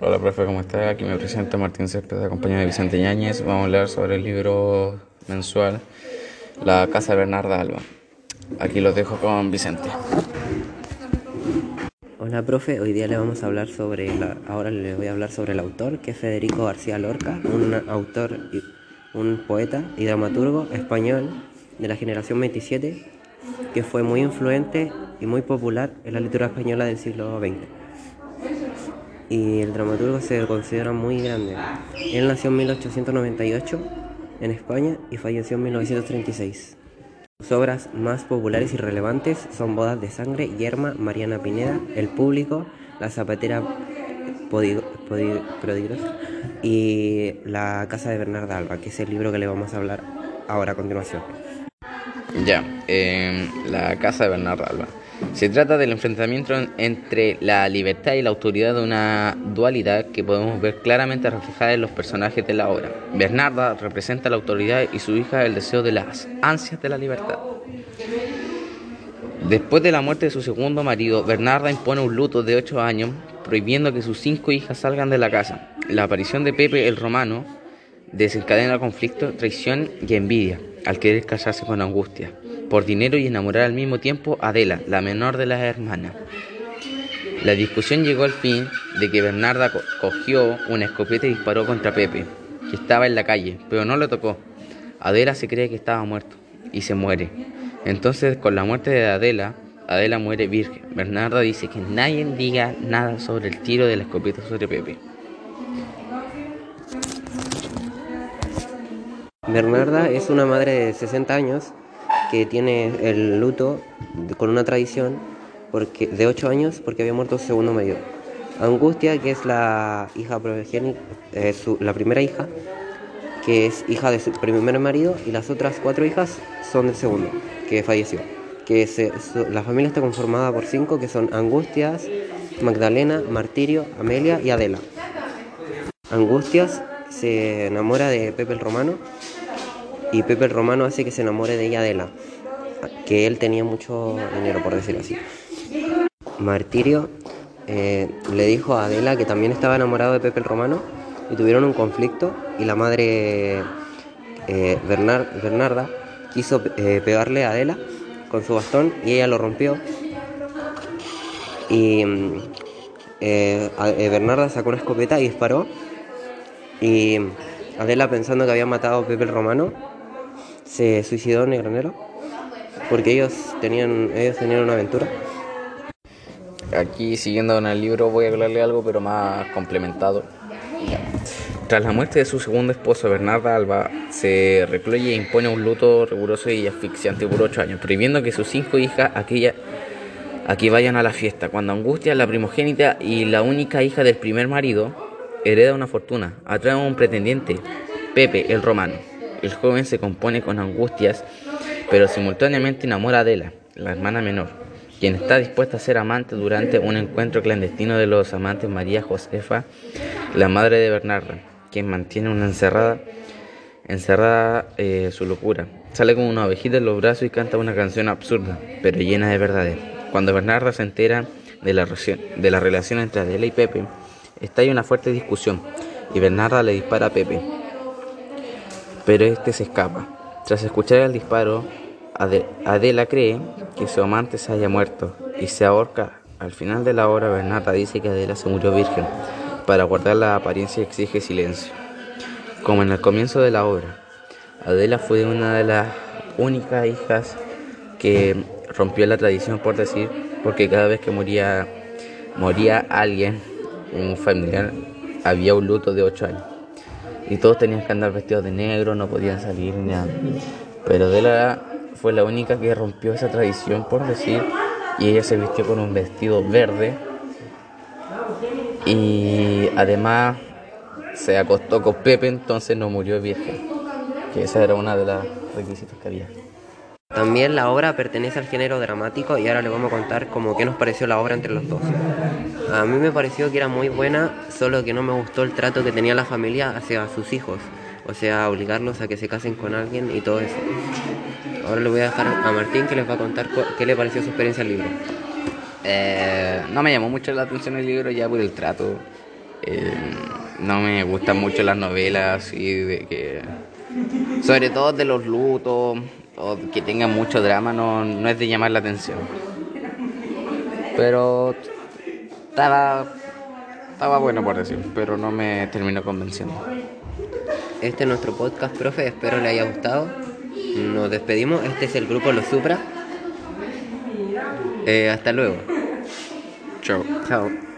Hola, profe, ¿cómo está? Aquí me presento Martín Céspedes, acompañado de Vicente Ñáñez. Vamos a hablar sobre el libro mensual La Casa de Bernarda Alba. Aquí los dejo con Vicente. Hola, profe. Hoy día le vamos a hablar sobre, la, ahora le voy a hablar sobre el autor, que es Federico García Lorca, un autor, y- un poeta y dramaturgo español de la generación 27, que fue muy influente y muy popular en la literatura española del siglo XX y el dramaturgo se considera muy grande. Él nació en 1898 en España y falleció en 1936. Sus obras más populares y relevantes son Bodas de Sangre, Yerma, Mariana Pineda, El Público, La Zapatera Prodigosa y La Casa de Bernarda Alba, que es el libro que le vamos a hablar ahora a continuación. Ya, eh, La Casa de Bernarda Alba. Se trata del enfrentamiento en- entre la libertad y la autoridad de una dualidad que podemos ver claramente reflejada en los personajes de la obra. Bernarda representa la autoridad y su hija el deseo de las ansias de la libertad. Después de la muerte de su segundo marido, Bernarda impone un luto de 8 años, prohibiendo que sus cinco hijas salgan de la casa. La aparición de Pepe el Romano desencadena conflicto, traición y envidia, al querer casarse con Angustia, por dinero y enamorar al mismo tiempo a Adela, la menor de las hermanas. La discusión llegó al fin de que Bernarda co- cogió una escopeta y disparó contra Pepe, que estaba en la calle, pero no lo tocó. Adela se cree que estaba muerto y se muere. Entonces, con la muerte de Adela, Adela muere virgen. Bernarda dice que nadie diga nada sobre el tiro de la escopeta sobre Pepe. Bernarda es una madre de 60 años que tiene el luto con una tradición porque, de 8 años porque había muerto su segundo marido. Angustia, que es la hija primogénita, eh, la primera hija, que es hija de su primer marido, y las otras cuatro hijas son del segundo, que falleció. Que se- su- la familia está conformada por cinco, que son Angustias, Magdalena, Martirio, Amelia y Adela. Angustias se enamora de Pepe el Romano y Pepe el Romano hace que se enamore de ella Adela, que él tenía mucho dinero, por decirlo así. Martirio eh, le dijo a Adela que también estaba enamorado de Pepe el Romano y tuvieron un conflicto y la madre eh, Bernar- Bernarda quiso eh, pegarle a Adela con su bastón y ella lo rompió y mm, Bernarda sacó una escopeta y disparó y Adela pensando que había matado a Pepe el Romano se suicidó granero porque ellos tenían ellos tenían una aventura Aquí, siguiendo con el libro, voy a hablarle algo, pero más complementado. Tras la muerte de su segundo esposo, Bernarda Alba, se recluye e impone un luto riguroso y asfixiante por ocho años, prohibiendo que sus cinco hijas aquella, aquí vayan a la fiesta. Cuando Angustia, la primogénita y la única hija del primer marido, hereda una fortuna, atrae a un pretendiente, Pepe el Romano. El joven se compone con Angustias, pero simultáneamente enamora a Adela, la hermana menor, quien está dispuesta a ser amante durante un encuentro clandestino de los amantes María Josefa, la madre de Bernarda, quien mantiene una encerrada, encerrada eh, su locura. Sale con una ovejita en los brazos y canta una canción absurda, pero llena de verdad. Cuando Bernarda se entera de la, de la relación entre Adela y Pepe, estalla una fuerte discusión y Bernarda le dispara a Pepe, pero este se escapa. Tras escuchar el disparo, Ade- Adela cree que su amante se haya muerto y se ahorca. Al final de la obra, Bernarda dice que Adela se murió virgen. Para guardar la apariencia exige silencio. Como en el comienzo de la obra, Adela fue una de las únicas hijas que rompió la tradición, por decir, porque cada vez que moría, moría alguien, un familiar, había un luto de ocho años y todos tenían que andar vestidos de negro, no podían salir ni nada. Pero Adela fue la única que rompió esa tradición, por decir, y ella se vistió con un vestido verde y además se acostó con Pepe, entonces no murió virgen, que esa era una de las requisitos que había. También la obra pertenece al género dramático y ahora les vamos a contar como qué nos pareció la obra entre los dos. A mí me pareció que era muy buena, solo que no me gustó el trato que tenía la familia hacia sus hijos. O sea, obligarlos a que se casen con alguien y todo eso. Ahora le voy a dejar a Martín que les va a contar qué le pareció su experiencia al libro. Eh, no me llamó mucho la atención el libro ya por el trato Eh, no me gustan mucho las novelas así de que. Sobre todo de los lutos o que tengan mucho drama, no, no es de llamar la atención. Pero estaba, estaba bueno por decir, pero no me terminó convenciendo. Este es nuestro podcast, profe. Espero le haya gustado. Nos despedimos. Este es el grupo Los Supra. Eh, hasta luego. Chao. Chao.